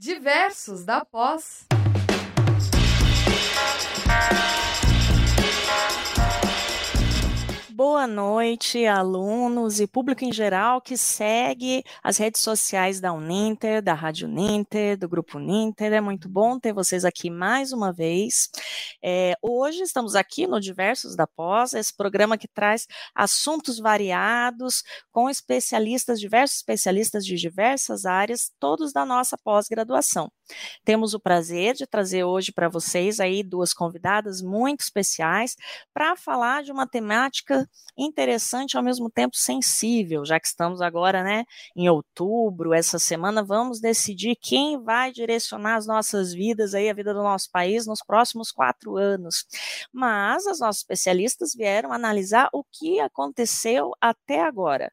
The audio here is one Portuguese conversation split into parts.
Diversos da Pós. Boa noite, alunos e público em geral que segue as redes sociais da Uninter, da Rádio Uninter, do Grupo Uninter. É muito bom ter vocês aqui mais uma vez. É, hoje estamos aqui no Diversos da Pós, esse programa que traz assuntos variados com especialistas, diversos especialistas de diversas áreas, todos da nossa pós-graduação. Temos o prazer de trazer hoje para vocês aí duas convidadas muito especiais para falar de uma temática interessante ao mesmo tempo sensível, já que estamos agora, né, em outubro, essa semana vamos decidir quem vai direcionar as nossas vidas aí, a vida do nosso país nos próximos quatro anos. Mas as nossas especialistas vieram analisar o que aconteceu até agora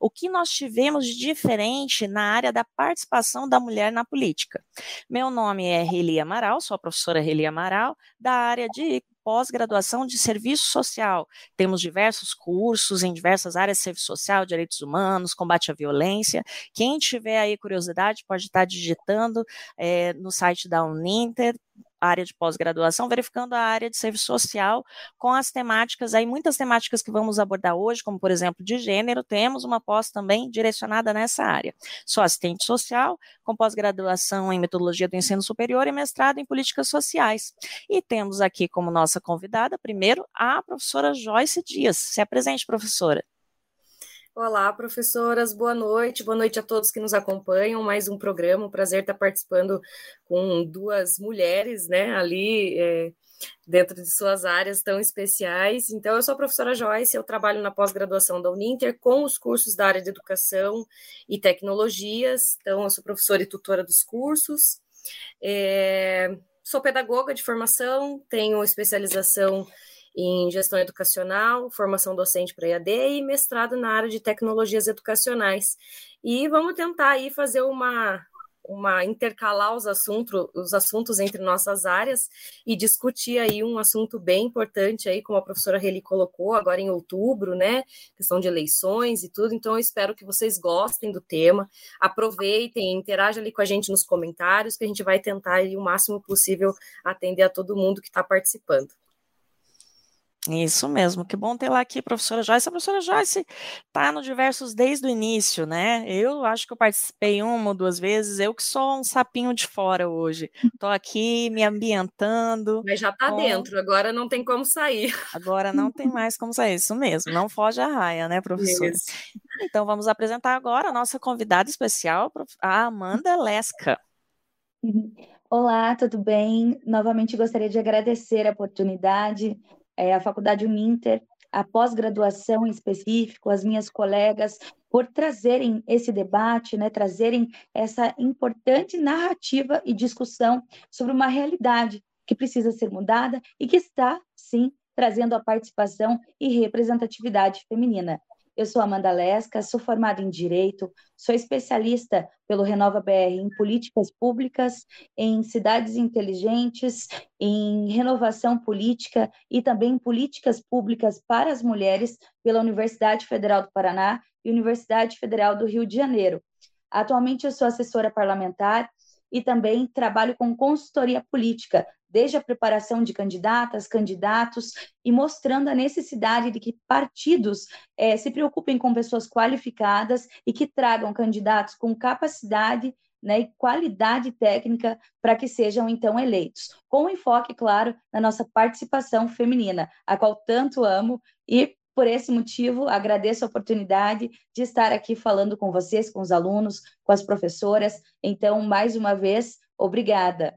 o que nós tivemos de diferente na área da participação da mulher na política. Meu nome é Reli Amaral, sou a professora Reli Amaral, da área de pós-graduação de serviço social. Temos diversos cursos em diversas áreas serviço social, direitos humanos, combate à violência. Quem tiver aí curiosidade pode estar digitando é, no site da Uninter, área de pós-graduação, verificando a área de serviço social com as temáticas, aí muitas temáticas que vamos abordar hoje, como por exemplo de gênero, temos uma pós também direcionada nessa área. Sou assistente social, com pós-graduação em metodologia do ensino superior e mestrado em políticas sociais. E temos aqui como nossa convidada, primeiro, a professora Joyce Dias. Se apresente, professora. Olá, professoras, boa noite, boa noite a todos que nos acompanham. Mais um programa, um prazer estar participando com duas mulheres, né, ali é, dentro de suas áreas tão especiais. Então, eu sou a professora Joyce, eu trabalho na pós-graduação da Uninter com os cursos da área de educação e tecnologias. Então, eu sou professora e tutora dos cursos. É, sou pedagoga de formação, tenho especialização em gestão educacional, formação docente para EAD e mestrado na área de tecnologias educacionais. E vamos tentar aí fazer uma uma intercalar os assuntos, os assuntos entre nossas áreas e discutir aí um assunto bem importante aí, como a professora Reli colocou, agora em outubro, né? Questão de eleições e tudo. Então, eu espero que vocês gostem do tema, aproveitem, interajam ali com a gente nos comentários, que a gente vai tentar aí o máximo possível atender a todo mundo que está participando. Isso mesmo, que bom ter lá aqui, professora Joyce. A professora Joyce está no Diversos desde o início, né? Eu acho que eu participei uma ou duas vezes, eu que sou um sapinho de fora hoje. Estou aqui me ambientando. Mas já está com... dentro, agora não tem como sair. Agora não tem mais como sair, isso mesmo, não foge a raia, né, professora? Isso. Então vamos apresentar agora a nossa convidada especial, a Amanda Lesca. Olá, tudo bem? Novamente gostaria de agradecer a oportunidade é, a Faculdade Uninter, a pós-graduação em específico, as minhas colegas, por trazerem esse debate, né, trazerem essa importante narrativa e discussão sobre uma realidade que precisa ser mudada e que está, sim, trazendo a participação e representatividade feminina. Eu sou Amanda Lesca, sou formada em Direito, sou especialista pelo Renova BR em políticas públicas, em cidades inteligentes, em renovação política e também em políticas públicas para as mulheres pela Universidade Federal do Paraná e Universidade Federal do Rio de Janeiro. Atualmente eu sou assessora parlamentar e também trabalho com consultoria política, desde a preparação de candidatas, candidatos, e mostrando a necessidade de que partidos é, se preocupem com pessoas qualificadas e que tragam candidatos com capacidade né, e qualidade técnica para que sejam então eleitos, com enfoque, claro, na nossa participação feminina, a qual tanto amo e por esse motivo, agradeço a oportunidade de estar aqui falando com vocês, com os alunos, com as professoras. Então, mais uma vez, obrigada.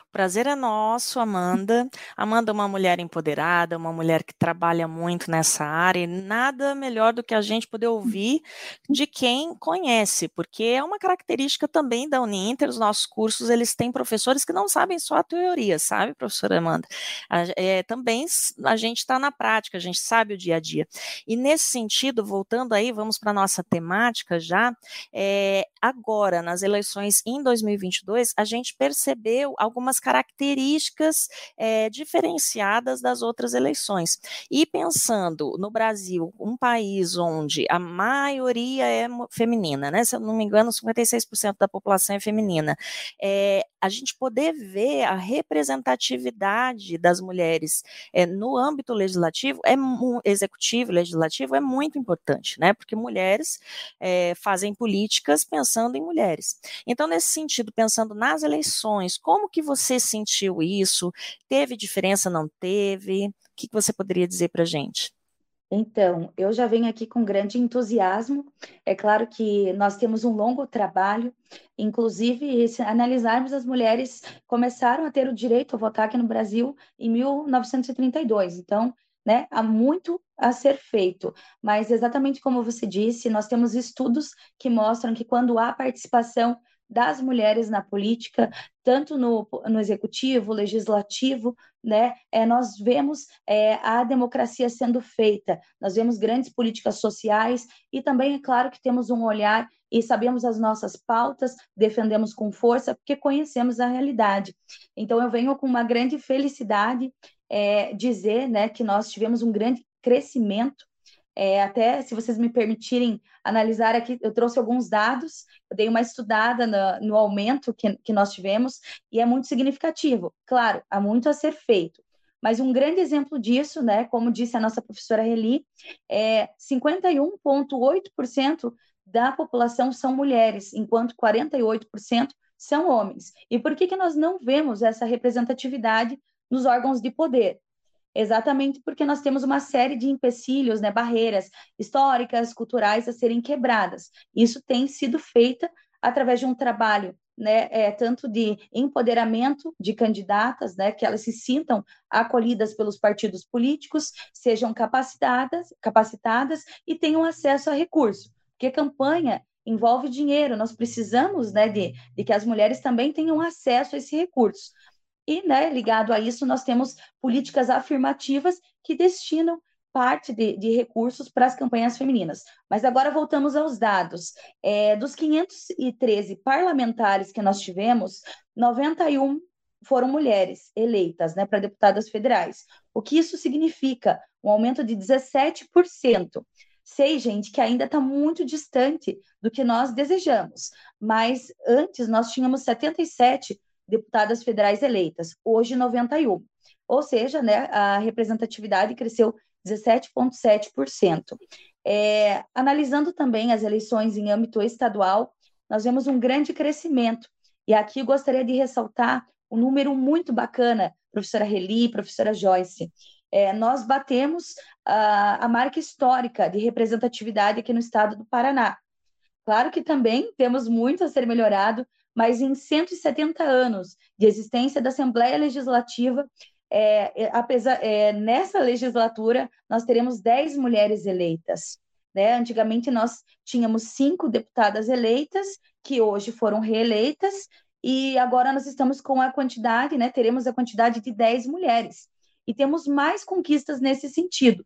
Prazer é nosso, Amanda. Amanda é uma mulher empoderada, uma mulher que trabalha muito nessa área, e nada melhor do que a gente poder ouvir de quem conhece, porque é uma característica também da Uninter, os nossos cursos, eles têm professores que não sabem só a teoria, sabe, professora Amanda? É, também a gente está na prática, a gente sabe o dia a dia. E nesse sentido, voltando aí, vamos para a nossa temática já, é, agora, nas eleições em 2022, a gente percebeu algumas características é, diferenciadas das outras eleições. E pensando no Brasil, um país onde a maioria é feminina, né? Se eu não me engano, 56% da população é feminina. É, a gente poder ver a representatividade das mulheres é, no âmbito legislativo, é executivo, legislativo, é muito importante, né? Porque mulheres é, fazem políticas pensando em mulheres. Então, nesse sentido, pensando nas eleições, como que você sentiu isso? Teve diferença, não teve? O que, que você poderia dizer para gente? Então, eu já venho aqui com grande entusiasmo. É claro que nós temos um longo trabalho, inclusive, se analisarmos as mulheres começaram a ter o direito a votar aqui no Brasil em 1932. Então, né, há muito a ser feito, mas exatamente como você disse, nós temos estudos que mostram que quando há participação das mulheres na política, tanto no, no executivo, legislativo, né, é, nós vemos é, a democracia sendo feita, nós vemos grandes políticas sociais e também, é claro, que temos um olhar e sabemos as nossas pautas, defendemos com força, porque conhecemos a realidade. Então, eu venho com uma grande felicidade é, dizer né, que nós tivemos um grande crescimento é, até, se vocês me permitirem analisar aqui, eu trouxe alguns dados, eu dei uma estudada no, no aumento que, que nós tivemos, e é muito significativo. Claro, há muito a ser feito, mas um grande exemplo disso, né, como disse a nossa professora Reli, é 51,8% da população são mulheres, enquanto 48% são homens. E por que, que nós não vemos essa representatividade nos órgãos de poder? Exatamente porque nós temos uma série de empecilhos, né, barreiras históricas, culturais a serem quebradas. Isso tem sido feita através de um trabalho, né, é, tanto de empoderamento de candidatas, né, que elas se sintam acolhidas pelos partidos políticos, sejam capacitadas, capacitadas e tenham acesso a recursos, porque campanha envolve dinheiro, nós precisamos, né, de, de que as mulheres também tenham acesso a esse recurso. E, né, ligado a isso, nós temos políticas afirmativas que destinam parte de, de recursos para as campanhas femininas. Mas agora voltamos aos dados. É, dos 513 parlamentares que nós tivemos, 91 foram mulheres eleitas né, para deputadas federais. O que isso significa? Um aumento de 17%. Sei, gente, que ainda está muito distante do que nós desejamos, mas antes nós tínhamos 77 deputadas federais eleitas, hoje 91. Ou seja, né, a representatividade cresceu 17,7%. É, analisando também as eleições em âmbito estadual, nós vemos um grande crescimento. E aqui gostaria de ressaltar um número muito bacana, professora Reli, professora Joyce. É, nós batemos a, a marca histórica de representatividade aqui no estado do Paraná. Claro que também temos muito a ser melhorado, mas em 170 anos de existência da Assembleia Legislativa, é, é, apesar, é, nessa legislatura, nós teremos 10 mulheres eleitas. Né? Antigamente, nós tínhamos cinco deputadas eleitas, que hoje foram reeleitas, e agora nós estamos com a quantidade, né? teremos a quantidade de 10 mulheres. E temos mais conquistas nesse sentido.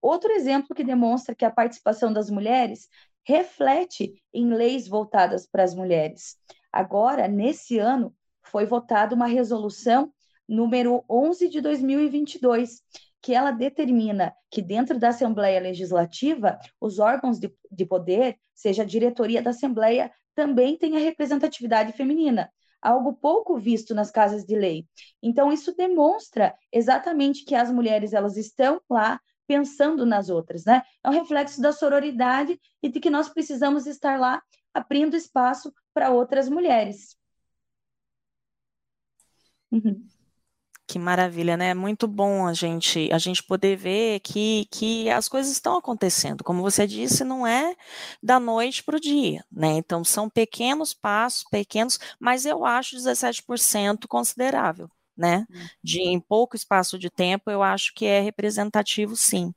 Outro exemplo que demonstra que a participação das mulheres reflete em leis voltadas para as mulheres. Agora, nesse ano, foi votada uma resolução número 11 de 2022, que ela determina que dentro da Assembleia Legislativa, os órgãos de, de poder, seja a diretoria da Assembleia, também tenha representatividade feminina, algo pouco visto nas casas de lei. Então isso demonstra exatamente que as mulheres elas estão lá pensando nas outras, né? É um reflexo da sororidade e de que nós precisamos estar lá abrindo espaço para outras mulheres. Uhum. Que maravilha, né? Muito bom a gente a gente poder ver que, que as coisas estão acontecendo. Como você disse, não é da noite para o dia, né? Então são pequenos passos, pequenos, mas eu acho 17% considerável né? Uhum. De em pouco espaço de tempo, eu acho que é representativo, sim.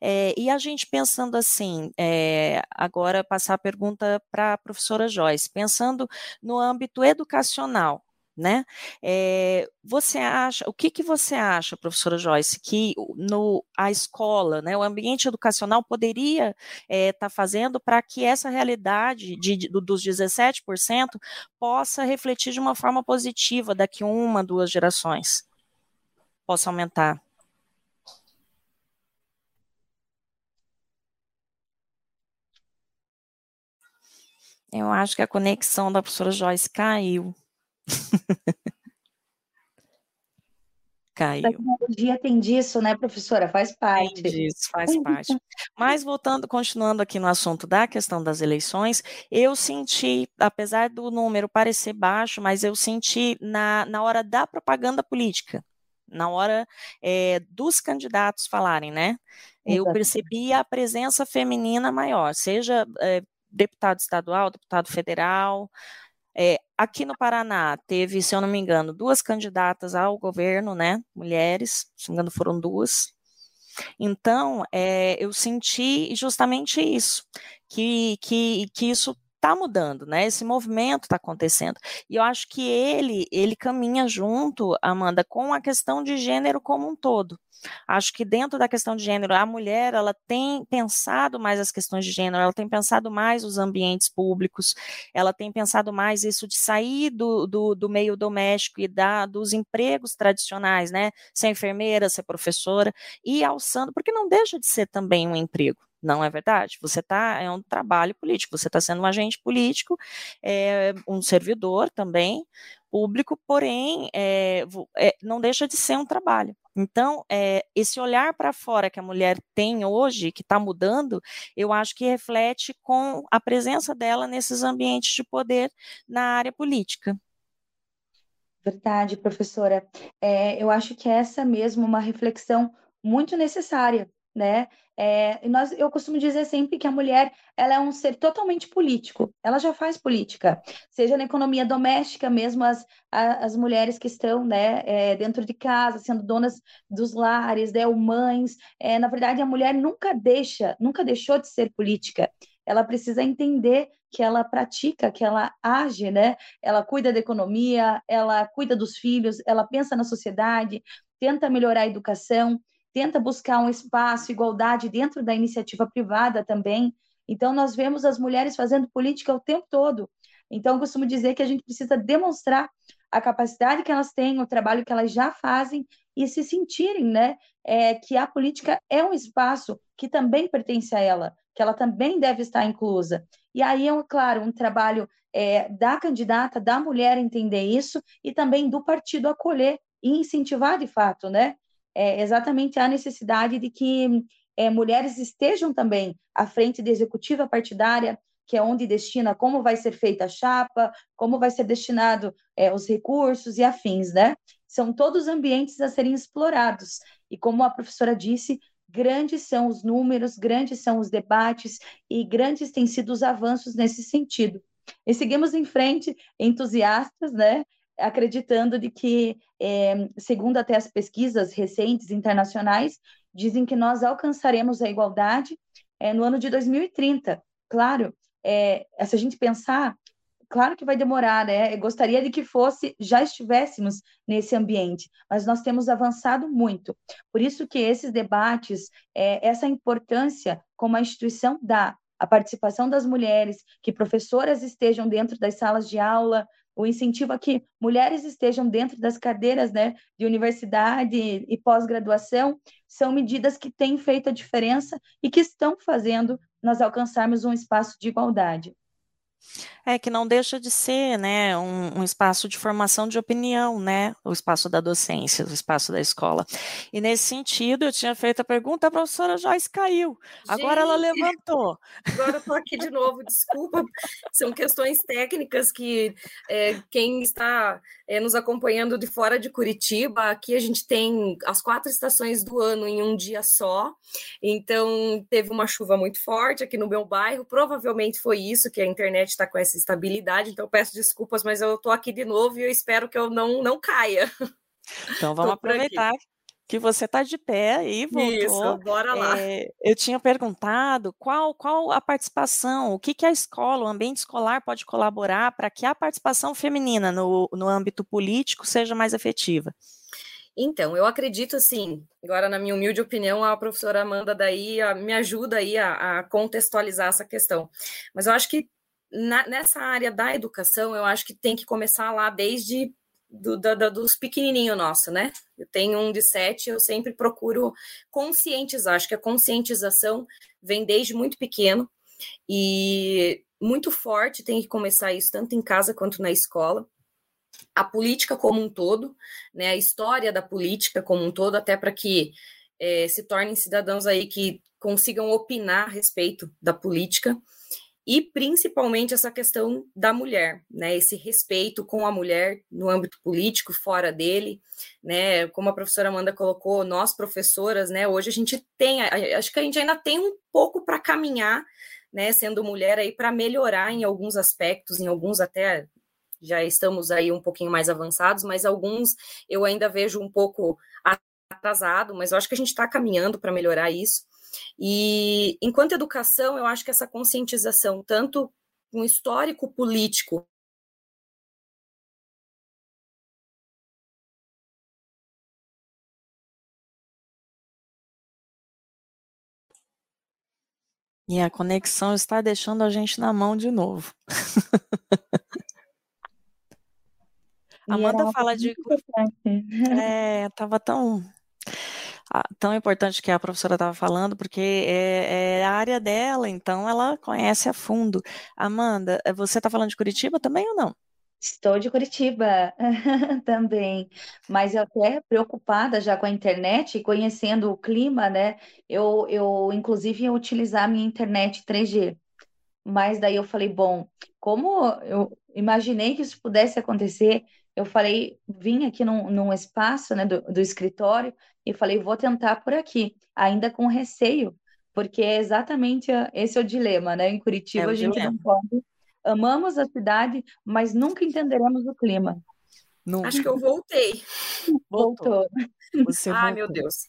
É, e a gente pensando assim, é, agora passar a pergunta para a professora Joyce, pensando no âmbito educacional, né? É, você acha, o que, que você acha, professora Joyce, que no, a escola, né, o ambiente educacional poderia estar é, tá fazendo para que essa realidade de, de, dos 17% possa refletir de uma forma positiva daqui uma, duas gerações? Possa aumentar? Eu acho que a conexão da professora Joyce caiu. Caiu. A tecnologia tem disso, né, professora? Faz parte. Tem disso, faz parte. Mas voltando, continuando aqui no assunto da questão das eleições, eu senti, apesar do número parecer baixo, mas eu senti na, na hora da propaganda política, na hora é, dos candidatos falarem, né? Eu percebi a presença feminina maior, seja é, deputado estadual, deputado federal, é, aqui no Paraná teve, se eu não me engano, duas candidatas ao governo, né? Mulheres, se não me engano, foram duas. Então, é, eu senti justamente isso, que, que, que isso está mudando, né? Esse movimento está acontecendo. E eu acho que ele, ele caminha junto, Amanda, com a questão de gênero como um todo. Acho que dentro da questão de gênero, a mulher ela tem pensado mais as questões de gênero, ela tem pensado mais os ambientes públicos, ela tem pensado mais isso de sair do, do, do meio doméstico e da, dos empregos tradicionais, né? Ser enfermeira, ser professora, e alçando, porque não deixa de ser também um emprego. Não é verdade? Você está, é um trabalho político, você está sendo um agente político, é, um servidor também público, porém, é, é, não deixa de ser um trabalho. Então, é, esse olhar para fora que a mulher tem hoje, que está mudando, eu acho que reflete com a presença dela nesses ambientes de poder na área política. Verdade, professora. É, eu acho que essa mesmo é uma reflexão muito necessária, né? É, nós, eu costumo dizer sempre que a mulher ela é um ser totalmente político. Ela já faz política, seja na economia doméstica, mesmo as, as mulheres que estão né, é, dentro de casa, sendo donas dos lares, né, ou mães. É, na verdade, a mulher nunca deixa, nunca deixou de ser política. Ela precisa entender que ela pratica, que ela age, né? Ela cuida da economia, ela cuida dos filhos, ela pensa na sociedade, tenta melhorar a educação tenta buscar um espaço, igualdade dentro da iniciativa privada também. Então, nós vemos as mulheres fazendo política o tempo todo. Então, eu costumo dizer que a gente precisa demonstrar a capacidade que elas têm, o trabalho que elas já fazem e se sentirem, né, é, que a política é um espaço que também pertence a ela, que ela também deve estar inclusa. E aí é, claro, um trabalho é, da candidata, da mulher entender isso e também do partido acolher e incentivar de fato, né? É, exatamente a necessidade de que é, mulheres estejam também à frente da executiva partidária, que é onde destina como vai ser feita a chapa, como vai ser destinado é, os recursos e afins, né? São todos ambientes a serem explorados. E como a professora disse, grandes são os números, grandes são os debates e grandes têm sido os avanços nesse sentido. E seguimos em frente, entusiastas, né? Acreditando de que, é, segundo até as pesquisas recentes internacionais, dizem que nós alcançaremos a igualdade é, no ano de 2030. Claro, é, se a gente pensar, claro que vai demorar, né? Eu gostaria de que fosse, já estivéssemos nesse ambiente, mas nós temos avançado muito. Por isso que esses debates, é, essa importância como a instituição dá, a participação das mulheres, que professoras estejam dentro das salas de aula, o incentivo a que mulheres estejam dentro das cadeiras né, de universidade e pós-graduação, são medidas que têm feito a diferença e que estão fazendo nós alcançarmos um espaço de igualdade. É que não deixa de ser, né, um, um, espaço de formação de opinião, né, o espaço da docência, o espaço da escola. E nesse sentido, eu tinha feito a pergunta, a professora Joyce caiu. Agora Gente, ela levantou. Agora eu estou aqui de novo, desculpa. São questões técnicas que é, quem está é, nos acompanhando de fora de Curitiba, aqui a gente tem as quatro estações do ano em um dia só. Então, teve uma chuva muito forte aqui no meu bairro. Provavelmente foi isso que a internet está com essa estabilidade, então peço desculpas, mas eu estou aqui de novo e eu espero que eu não, não caia. Então vamos aproveitar que você está de pé e voltou. Isso, bora lá. É, eu tinha perguntado qual, qual a participação, o que, que a escola, o ambiente escolar pode colaborar para que a participação feminina no, no âmbito político seja mais efetiva. Então, eu acredito assim, agora na minha humilde opinião, a professora Amanda daí a, me ajuda aí a, a, contextualizar essa questão. Mas eu acho que na, nessa área da educação, eu acho que tem que começar lá desde do, dos pequenininhos nosso, né? Eu tenho um de sete, eu sempre procuro conscientizar. Acho que a conscientização vem desde muito pequeno e muito forte, tem que começar isso tanto em casa quanto na escola a política como um todo, né, a história da política como um todo, até para que é, se tornem cidadãos aí que consigam opinar a respeito da política e principalmente essa questão da mulher, né, esse respeito com a mulher no âmbito político, fora dele, né, como a professora Amanda colocou, nós professoras, né, hoje a gente tem, acho que a gente ainda tem um pouco para caminhar, né, sendo mulher aí para melhorar em alguns aspectos, em alguns até já estamos aí um pouquinho mais avançados, mas alguns eu ainda vejo um pouco atrasado, mas eu acho que a gente está caminhando para melhorar isso. E enquanto educação, eu acho que essa conscientização, tanto um histórico político E a conexão está deixando a gente na mão de novo. Amanda fala de. É, tava tão tão importante que a professora estava falando, porque é, é, a área dela, então ela conhece a fundo. Amanda, eh, você está falando de Curitiba também ou não? Estou de Curitiba também, mas eu até preocupada já com a internet, conhecendo o clima, né? Eu, eu inclusive, ia utilizar a minha internet 3G. Mas daí eu falei, bom, como eu imaginei que isso pudesse acontecer, eu falei, vim aqui num, num espaço né, do, do escritório e falei, vou tentar por aqui, ainda com receio, porque é exatamente esse é o dilema, né? Em Curitiba é a gente dilema. não pode. Amamos a cidade, mas nunca entenderemos o clima. Nunca. Acho que eu voltei. Voltou. Você ah, meu Deus.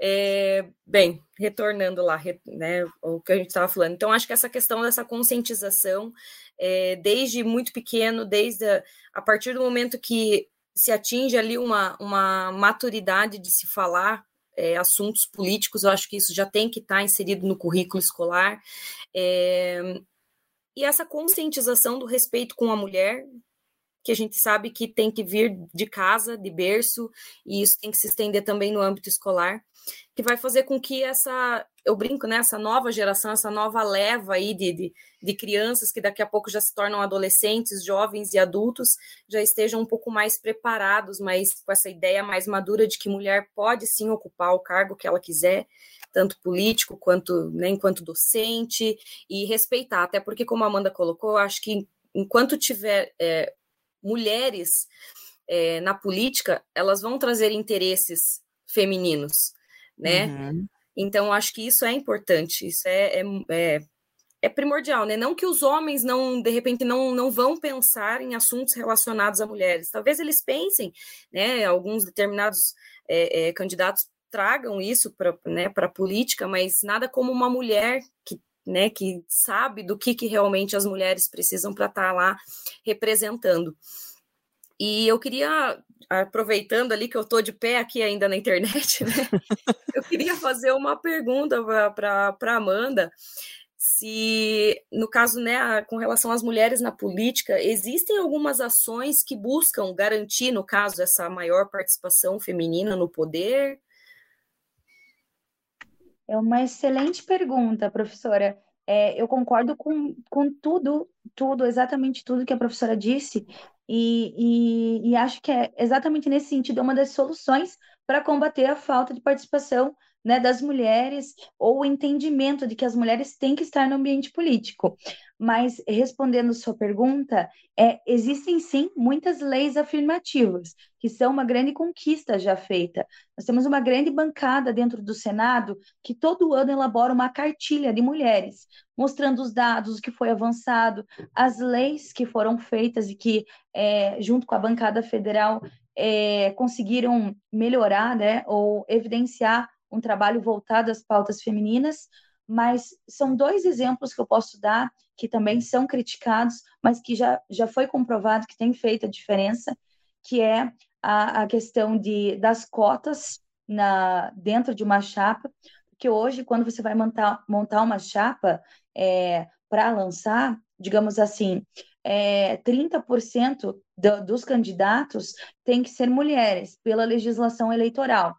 É, bem, retornando lá, né, o que a gente estava falando. Então, acho que essa questão dessa conscientização, é, desde muito pequeno, desde a, a, partir do momento que se atinge ali uma, uma maturidade de se falar é, assuntos políticos, eu acho que isso já tem que estar tá inserido no currículo escolar. É, e essa conscientização do respeito com a mulher, que a gente sabe que tem que vir de casa, de berço, e isso tem que se estender também no âmbito escolar, que vai fazer com que essa, eu brinco, né, essa nova geração, essa nova leva aí de, de, de crianças que daqui a pouco já se tornam adolescentes, jovens e adultos, já estejam um pouco mais preparados, mas com essa ideia mais madura de que mulher pode sim ocupar o cargo que ela quiser, tanto político quanto né, enquanto docente, e respeitar, até porque, como a Amanda colocou, acho que enquanto tiver é, mulheres é, na política, elas vão trazer interesses femininos, né? Uhum. Então, acho que isso é importante, isso é, é, é, é, primordial, né? Não que os homens não, de repente, não, não vão pensar em assuntos relacionados a mulheres. Talvez eles pensem, né? Alguns determinados é, é candidatos tragam isso para né, a política, mas nada como uma mulher que né, que sabe do que, que realmente as mulheres precisam para estar tá lá representando. E eu queria, aproveitando ali que eu estou de pé aqui ainda na internet, né, eu queria fazer uma pergunta para a Amanda, se, no caso, né, com relação às mulheres na política, existem algumas ações que buscam garantir, no caso, essa maior participação feminina no poder? É uma excelente pergunta, professora. É, eu concordo com, com tudo, tudo, exatamente tudo que a professora disse, e, e, e acho que é exatamente nesse sentido uma das soluções para combater a falta de participação né, das mulheres ou o entendimento de que as mulheres têm que estar no ambiente político. Mas respondendo sua pergunta, é, existem sim muitas leis afirmativas, que são uma grande conquista já feita. Nós temos uma grande bancada dentro do Senado que todo ano elabora uma cartilha de mulheres, mostrando os dados, o que foi avançado, as leis que foram feitas e que, é, junto com a bancada federal, é, conseguiram melhorar, né, ou evidenciar um trabalho voltado às pautas femininas, mas são dois exemplos que eu posso dar que também são criticados, mas que já, já foi comprovado que tem feito a diferença, que é a, a questão de, das cotas na, dentro de uma chapa, porque hoje, quando você vai montar, montar uma chapa é, para lançar, digamos assim, é, 30% do, dos candidatos têm que ser mulheres, pela legislação eleitoral,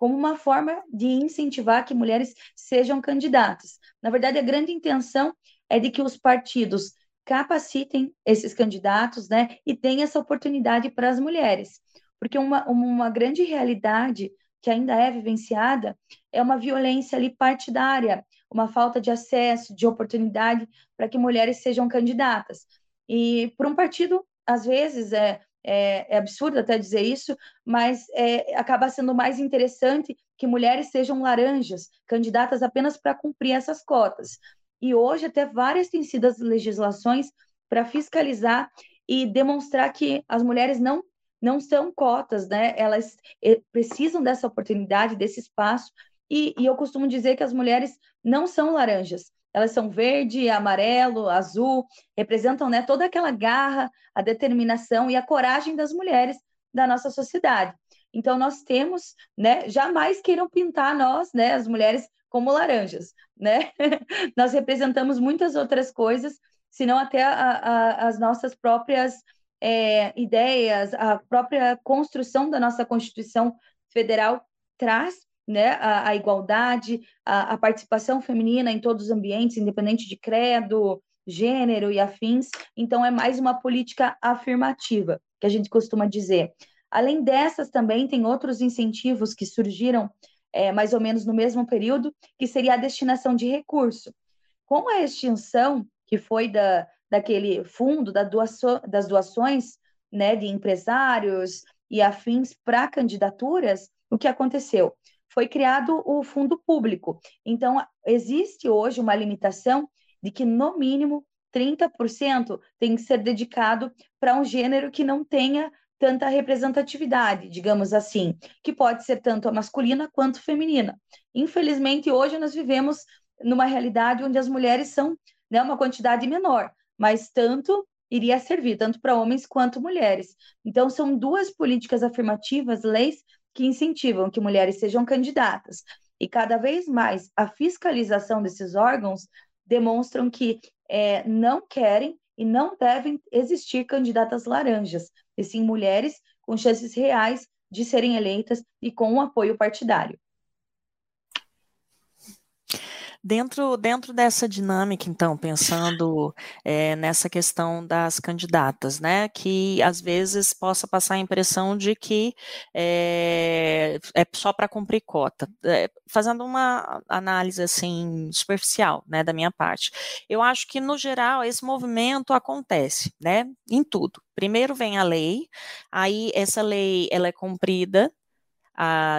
como uma forma de incentivar que mulheres sejam candidatas. Na verdade, a grande intenção é de que os partidos capacitem esses candidatos, né, e deem essa oportunidade para as mulheres. Porque uma, uma grande realidade que ainda é vivenciada é uma violência ali partidária, uma falta de acesso, de oportunidade para que mulheres sejam candidatas. E para um partido, às vezes, é, é, é, absurdo até dizer isso, mas é, acaba sendo mais interessante que mulheres sejam laranjas, candidatas apenas para cumprir essas cotas. E hoje, até várias têm sido as legislações para fiscalizar e demonstrar que as mulheres não não são cotas, né? Elas eh, precisam dessa oportunidade, desse espaço. E, e eu costumo dizer que as mulheres não são laranjas, elas são verde, amarelo, azul, representam né, toda aquela garra, a determinação e a coragem das mulheres da nossa sociedade. Então, nós temos, né, jamais queiram pintar nós, né, as mulheres, como laranjas, né? nós representamos muitas outras coisas, senão até a, a, as nossas próprias é, ideias, a própria construção da nossa Constituição Federal traz né, a, a igualdade, a, a, participação feminina em todos os ambientes, independente de credo, gênero e afins. Então, é mais uma política afirmativa, que a gente costuma dizer. Além dessas, também tem outros incentivos que surgiram é, mais ou menos no mesmo período, que seria a destinação de recurso. Com a extinção, que foi da, daquele fundo da doação, das doações né, de empresários e afins para candidaturas, o que aconteceu? Foi criado o fundo público. Então, existe hoje uma limitação de que, no mínimo, 30% tem que ser dedicado para um gênero que não tenha tanta representatividade, digamos assim, que pode ser tanto a masculina quanto feminina. Infelizmente, hoje nós vivemos numa realidade onde as mulheres são né, uma quantidade menor mas tanto iria servir, tanto para homens quanto mulheres. Então, são duas políticas afirmativas, leis, que incentivam que mulheres sejam candidatas. E cada vez mais a fiscalização desses órgãos demonstram que é, não querem e não devem existir candidatas laranjas, e sim mulheres com chances reais de serem eleitas e com um apoio partidário. Dentro, dentro dessa dinâmica, então, pensando é, nessa questão das candidatas, né, que às vezes possa passar a impressão de que é, é só para cumprir cota, é, fazendo uma análise assim superficial, né, da minha parte, eu acho que no geral esse movimento acontece, né, em tudo. Primeiro vem a lei, aí essa lei ela é cumprida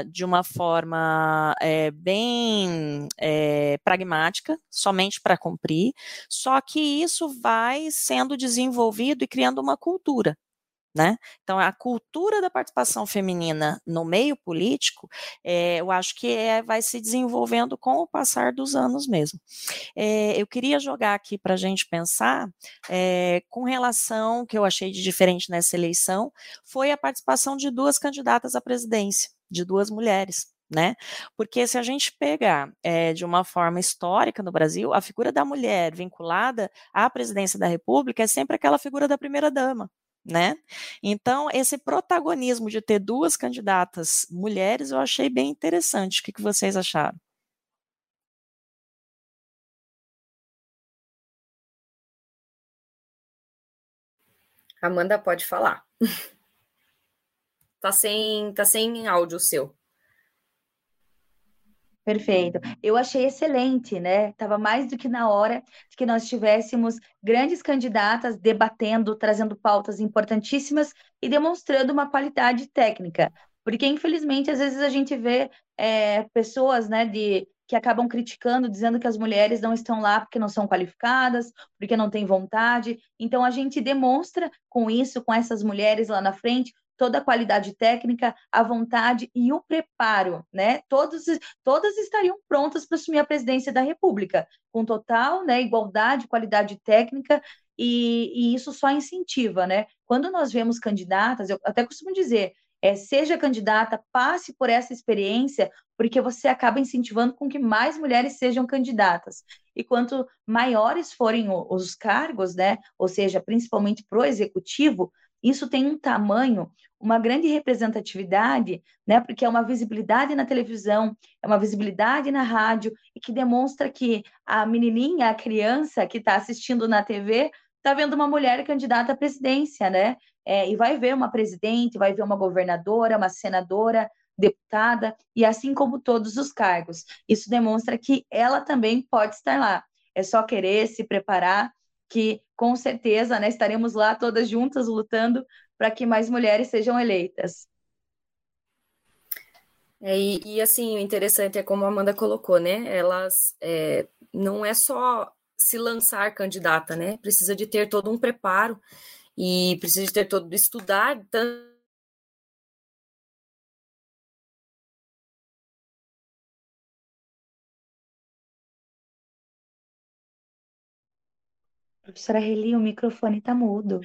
de uma forma é, bem é, pragmática, somente para cumprir, só que isso vai sendo desenvolvido e criando uma cultura. Né? Então, a cultura da participação feminina no meio político, é, eu acho que é, vai se desenvolvendo com o passar dos anos mesmo. É, eu queria jogar aqui para a gente pensar com relação, que eu achei de diferente nessa eleição, foi a participação de duas candidatas à presidência de duas mulheres. Né? Porque se a gente pegar é, de uma forma histórica no Brasil, a figura da mulher vinculada à presidência da República é sempre aquela figura da primeira-dama. Né? Então, esse protagonismo de ter duas candidatas mulheres eu achei bem interessante. O que, que vocês acharam? Amanda pode falar. Tá sem, tá sem áudio seu. Perfeito. Eu achei excelente, né? Estava mais do que na hora de que nós tivéssemos grandes candidatas debatendo, trazendo pautas importantíssimas e demonstrando uma qualidade técnica. Porque, infelizmente, às vezes a gente vê é, pessoas né, de, que acabam criticando, dizendo que as mulheres não estão lá porque não são qualificadas, porque não têm vontade. Então, a gente demonstra com isso, com essas mulheres lá na frente, toda a qualidade técnica, a vontade e o preparo, né? Todos, todas estariam prontas para assumir a presidência da República, com total né, igualdade, qualidade técnica, e, e isso só incentiva, né? Quando nós vemos candidatas, eu até costumo dizer, é, seja candidata, passe por essa experiência, porque você acaba incentivando com que mais mulheres sejam candidatas. E quanto maiores forem os cargos, né, ou seja, principalmente para o executivo, isso tem um tamanho, uma grande representatividade, né, porque é uma visibilidade na televisão, é uma visibilidade na rádio, e que demonstra que a menininha, a criança que está assistindo na TV, está vendo uma mulher candidata à presidência, né? É, e vai ver uma presidente, vai ver uma governadora, uma senadora, deputada, e assim como todos os cargos. Isso demonstra que ela também pode estar lá. É só querer se preparar, que com certeza né, estaremos lá todas juntas lutando para que mais mulheres sejam eleitas. É, e, e, assim, o interessante é como a Amanda colocou, né? Elas é, não é só se lançar candidata, né? Precisa de ter todo um preparo e precisa de ter todo estudar tanto Professora Reli, o microfone está mudo.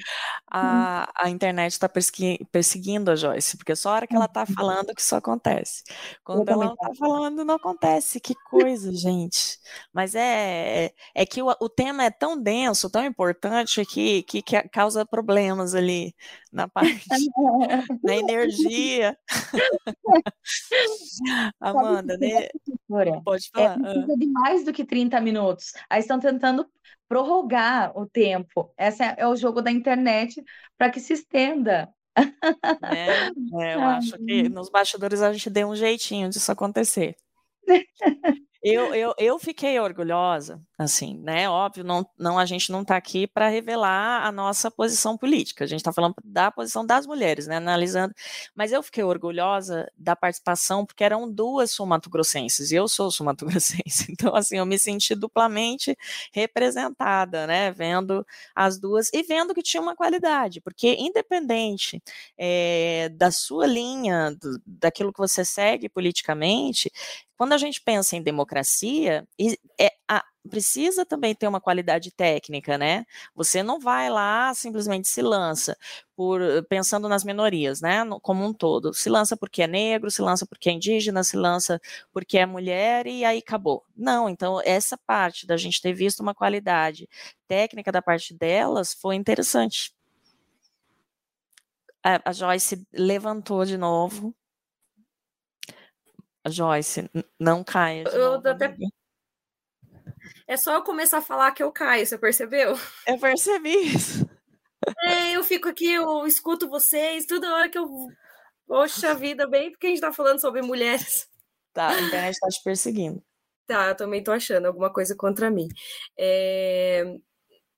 A, a internet está perseguindo a Joyce, porque só a hora que ela está uhum. falando que isso acontece. Quando ela não está falando, não acontece. Que coisa, gente. Mas é, é que o, o tema é tão denso, tão importante, que, que, que causa problemas ali na parte, na energia. Amanda, né? Pode é, falar. É, precisa de mais do que 30 minutos. Aí estão tentando prorrogar o tempo. Esse é, é o jogo da internet para que se estenda. É, é, eu acho que nos bastidores a gente deu um jeitinho disso acontecer. Eu, eu, eu fiquei orgulhosa, assim, né? Óbvio, não, não a gente não está aqui para revelar a nossa posição política, a gente está falando da posição das mulheres, né? Analisando. Mas eu fiquei orgulhosa da participação, porque eram duas sumatogrossenses, e eu sou sumatogrossense, então, assim, eu me senti duplamente representada, né? Vendo as duas e vendo que tinha uma qualidade, porque independente é, da sua linha, do, daquilo que você segue politicamente, quando a gente pensa em democracia, é, a, precisa também ter uma qualidade técnica, né? Você não vai lá simplesmente se lança por pensando nas minorias, né? Como um todo, se lança porque é negro, se lança porque é indígena, se lança porque é mulher e aí acabou. Não, então essa parte da gente ter visto uma qualidade técnica da parte delas foi interessante. A, a Joyce levantou de novo. Joyce, não caia. eu novo, até... É só eu começar a falar que eu caio, você percebeu? Eu percebi isso. É, eu fico aqui, eu escuto vocês, toda hora que eu. Poxa vida, bem porque a gente tá falando sobre mulheres. Tá, a internet tá te perseguindo. Tá, eu também tô achando alguma coisa contra mim. É,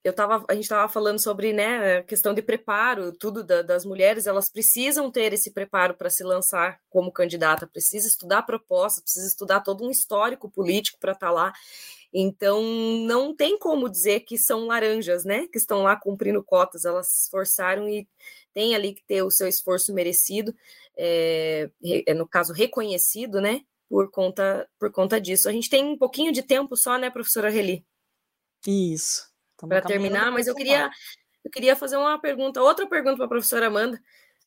eu tava, a gente estava falando sobre né, a questão de preparo, tudo da, das mulheres, elas precisam ter esse preparo para se lançar como candidata, precisa estudar a proposta, precisa estudar todo um histórico político para estar tá lá. Então, não tem como dizer que são laranjas, né? Que estão lá cumprindo cotas, elas se esforçaram e tem ali que ter o seu esforço merecido, é, é, no caso, reconhecido, né? Por conta, por conta disso. A gente tem um pouquinho de tempo só, né, professora Reli? Isso para terminar, mas eu queria, eu queria fazer uma pergunta, outra pergunta para a professora Amanda,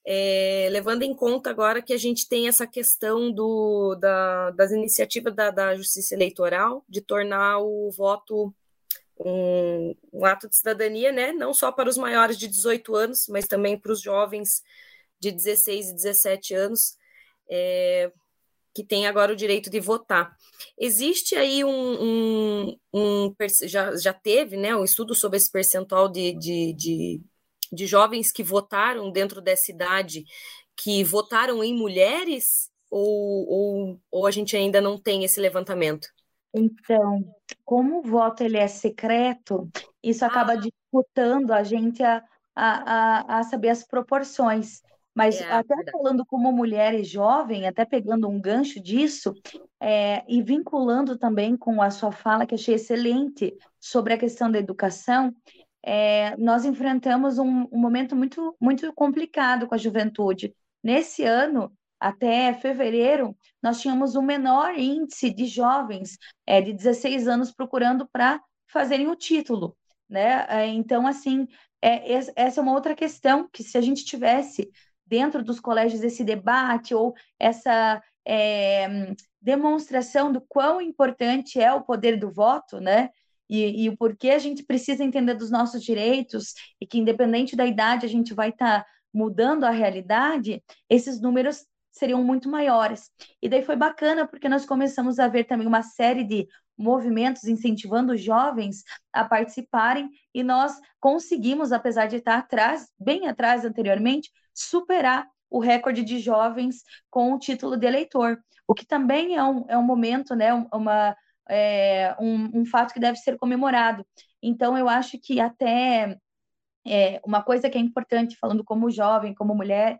é, levando em conta agora que a gente tem essa questão do, da, das iniciativas da, da Justiça Eleitoral de tornar o voto um, um, ato de cidadania, né? Não só para os maiores de 18 anos, mas também para os jovens de 16 e 17 anos. É, que tem agora o direito de votar. Existe aí um, um, um já, já teve né, um estudo sobre esse percentual de, de, de, de jovens que votaram dentro dessa idade, que votaram em mulheres, ou, ou, ou a gente ainda não tem esse levantamento? Então, como o voto ele é secreto, isso acaba ah. dificultando a gente a, a, a, saber as proporções. Mas é, até falando como mulher e jovem, até pegando um gancho disso, é, e vinculando também com a sua fala, que achei excelente, sobre a questão da educação, é, nós enfrentamos um, um, momento muito, muito complicado com a juventude, nesse ano, até fevereiro, nós tínhamos o menor índice de jovens é, de 16 anos procurando para fazerem o título, né? É, então, assim, é, essa é uma outra questão que se a gente tivesse dentro dos colégios esse debate ou essa é, demonstração do quão importante é o poder do voto, né? E, e, o porquê a gente precisa entender dos nossos direitos e que, independente da idade, a gente vai estar tá mudando a realidade, esses números seriam muito maiores. E daí foi bacana porque nós começamos a ver também uma série de movimentos incentivando os jovens a participarem e nós conseguimos, apesar de estar atrás, bem atrás anteriormente, superar o recorde de jovens com o título de eleitor, o que também é um, é um momento, né, uma, é, um, um fato que deve ser comemorado. Então, eu acho que até é, uma coisa que é importante, falando como jovem, como mulher,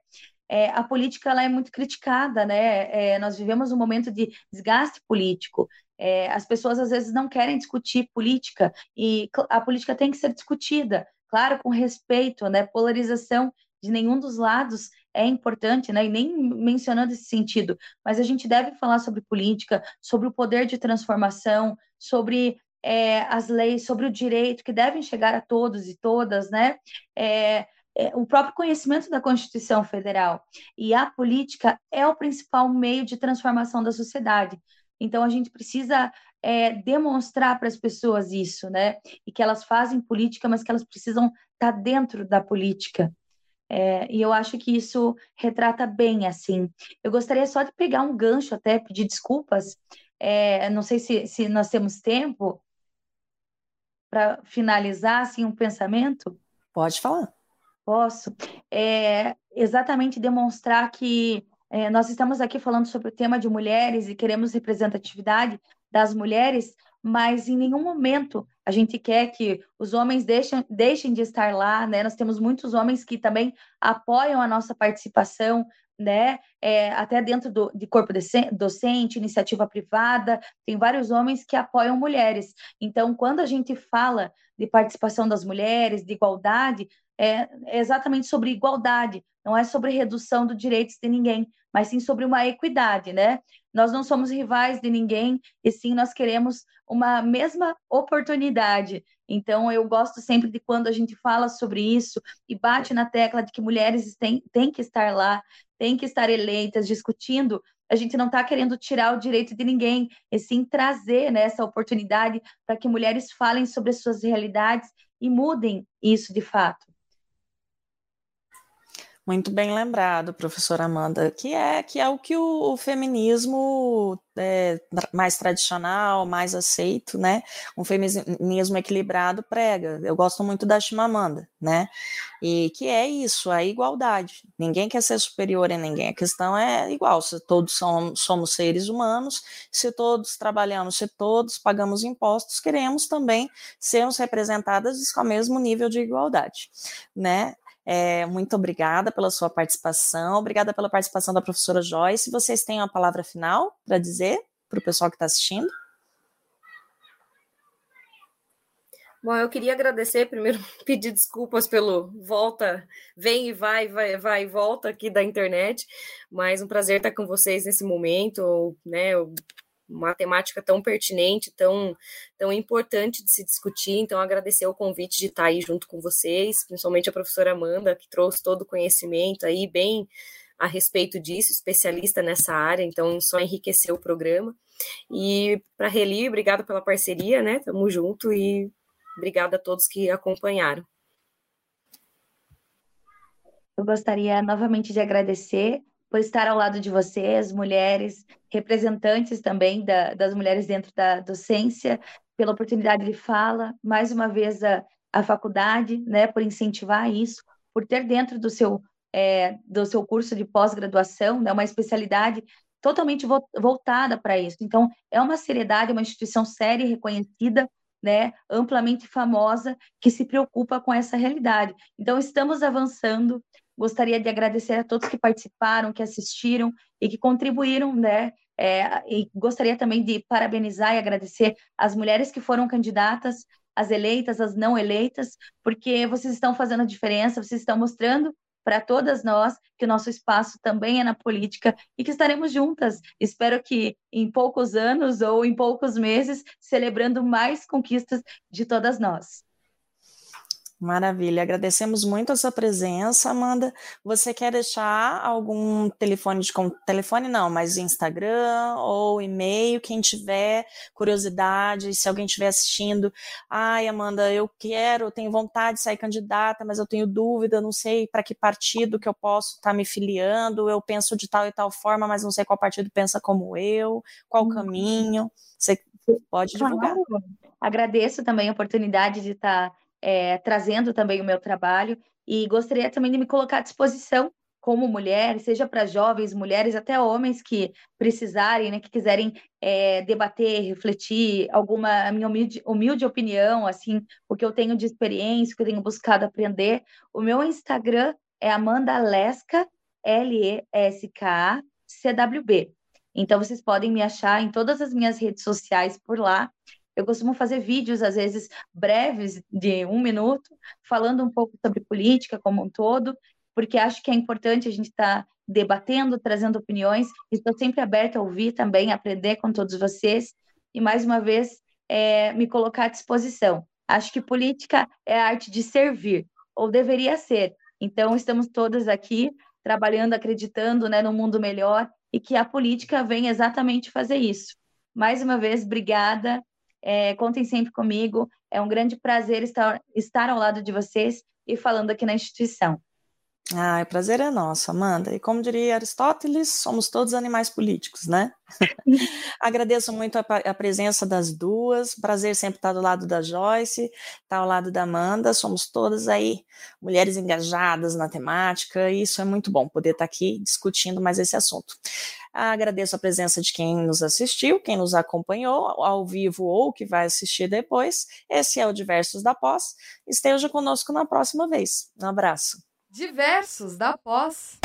é, a política ela é muito criticada, né? É, nós vivemos um momento de desgaste político. É, as pessoas às vezes não querem discutir política e a política tem que ser discutida, claro, com respeito, né? Polarização de nenhum dos lados é importante, né? E nem mencionando esse sentido, mas a gente deve falar sobre política, sobre o poder de transformação, sobre é, as leis, sobre o direito que devem chegar a todos e todas, né? É, é, o próprio conhecimento da Constituição Federal. E a política é o principal meio de transformação da sociedade. Então, a gente precisa é, demonstrar para as pessoas isso, né? E que elas fazem política, mas que elas precisam estar tá dentro da política. É, e eu acho que isso retrata bem, assim. Eu gostaria só de pegar um gancho, até pedir desculpas. É, não sei se, se nós temos tempo para finalizar, assim, um pensamento. Pode falar. Posso. É, exatamente demonstrar que é, nós estamos aqui falando sobre o tema de mulheres e queremos representatividade das mulheres, mas em nenhum momento a gente quer que os homens deixem, deixem de estar lá, né? Nós temos muitos homens que também apoiam a nossa participação, né? É, até dentro do, de corpo docente, iniciativa privada, tem vários homens que apoiam mulheres. Então, quando a gente fala de participação das mulheres, de igualdade, é, exatamente sobre igualdade, não é sobre redução dos direitos de ninguém, mas sim sobre uma equidade, né? Nós não somos rivais de ninguém, e sim nós queremos uma mesma oportunidade. Então, eu gosto sempre de quando a gente fala sobre isso e bate na tecla de que mulheres têm, têm que estar lá, têm que estar eleitas, discutindo. A gente não está querendo tirar o direito de ninguém, e sim trazer né, essa oportunidade para que mulheres falem sobre as suas realidades e mudem isso de fato. Muito bem lembrado, professora Amanda, que é que é o que o, o feminismo é, mais tradicional, mais aceito, né? Um feminismo equilibrado prega. Eu gosto muito da Chimamanda, né? E que é isso, a igualdade. Ninguém quer ser superior a ninguém. A questão é igual. Se todos são, somos seres humanos, se todos trabalhamos, se todos pagamos impostos, queremos também sermos representadas com o mesmo nível de igualdade, né? É, muito obrigada pela sua participação, obrigada pela participação da professora Joyce. Vocês têm uma palavra final para dizer para o pessoal que está assistindo? Bom, eu queria agradecer, primeiro pedir desculpas pelo volta, vem e vai, vai, vai e volta aqui da internet, mas um prazer estar com vocês nesse momento, né? Eu uma temática tão pertinente, tão, tão importante de se discutir. Então, agradecer o convite de estar aí junto com vocês, principalmente a professora Amanda, que trouxe todo o conhecimento aí bem a respeito disso, especialista nessa área, então só enriqueceu o programa. E para Reli, obrigado pela parceria, né? Tamo junto e obrigada a todos que acompanharam. Eu gostaria novamente de agradecer por estar ao lado de vocês, mulheres, representantes também da, das mulheres dentro da docência, pela oportunidade de fala, mais uma vez a, a faculdade, né, por incentivar isso, por ter dentro do seu, é, do seu curso de pós-graduação, né, uma especialidade totalmente vo voltada para isso. Então, é uma seriedade, uma instituição séria e reconhecida, né, amplamente famosa, que se preocupa com essa realidade. Então, estamos avançando, Gostaria de agradecer a todos que participaram, que assistiram e que contribuíram, né? É, e gostaria também de parabenizar e agradecer as mulheres que foram candidatas, as eleitas, as não eleitas, porque vocês estão fazendo a diferença, vocês estão mostrando para todas nós que o nosso espaço também é na política e que estaremos juntas. Espero que em poucos anos ou em poucos meses, celebrando mais conquistas de todas nós. Maravilha, agradecemos muito a sua presença, Amanda. Você quer deixar algum telefone de telefone não, mas Instagram ou e-mail, quem tiver curiosidade, se alguém estiver assistindo, ai, Amanda, eu quero, tenho vontade de sair candidata, mas eu tenho dúvida, não sei para que partido que eu posso estar tá me filiando, eu penso de tal e tal forma, mas não sei qual partido pensa como eu, qual o uhum. caminho. Você pode divulgar. Claro. Agradeço também a oportunidade de estar tá é, trazendo também o meu trabalho e gostaria também de me colocar à disposição como mulher, seja para jovens, mulheres, até homens que precisarem, né, que quiserem é, debater, refletir alguma a minha humilde, humilde opinião, assim, o que eu tenho de experiência, o que eu tenho buscado aprender. O meu Instagram é Amanda Lesca, L-E-S-K-A, C-W-B. Então, vocês podem me achar em todas as minhas redes sociais por lá. Eu costumo fazer vídeos, às vezes breves, de um minuto, falando um pouco sobre política como um todo, porque acho que é importante a gente estar tá debatendo, trazendo opiniões. Estou sempre aberta a ouvir também, aprender com todos vocês. E, mais uma vez, é, me colocar à disposição. Acho que política é a arte de servir, ou deveria ser. Então, estamos todas aqui trabalhando, acreditando né, no mundo melhor e que a política vem exatamente fazer isso. Mais uma vez, obrigada é, contem sempre comigo. É um grande prazer estar, estar ao lado de vocês e falando aqui na instituição. Ah, o prazer é nosso, Amanda. E como diria Aristóteles, somos todos animais políticos, né? Agradeço muito a, a, presença das duas. Prazer sempre estar do lado da Joyce, estar ao lado da Amanda. Somos todas aí mulheres engajadas na temática, e isso é muito bom poder estar aqui discutindo mais esse assunto. Agradeço a presença de quem nos assistiu, quem nos acompanhou ao vivo ou que vai assistir depois. Esse é o Diversos da Pós. Esteja conosco na próxima vez. Um abraço. Diversos da Pós.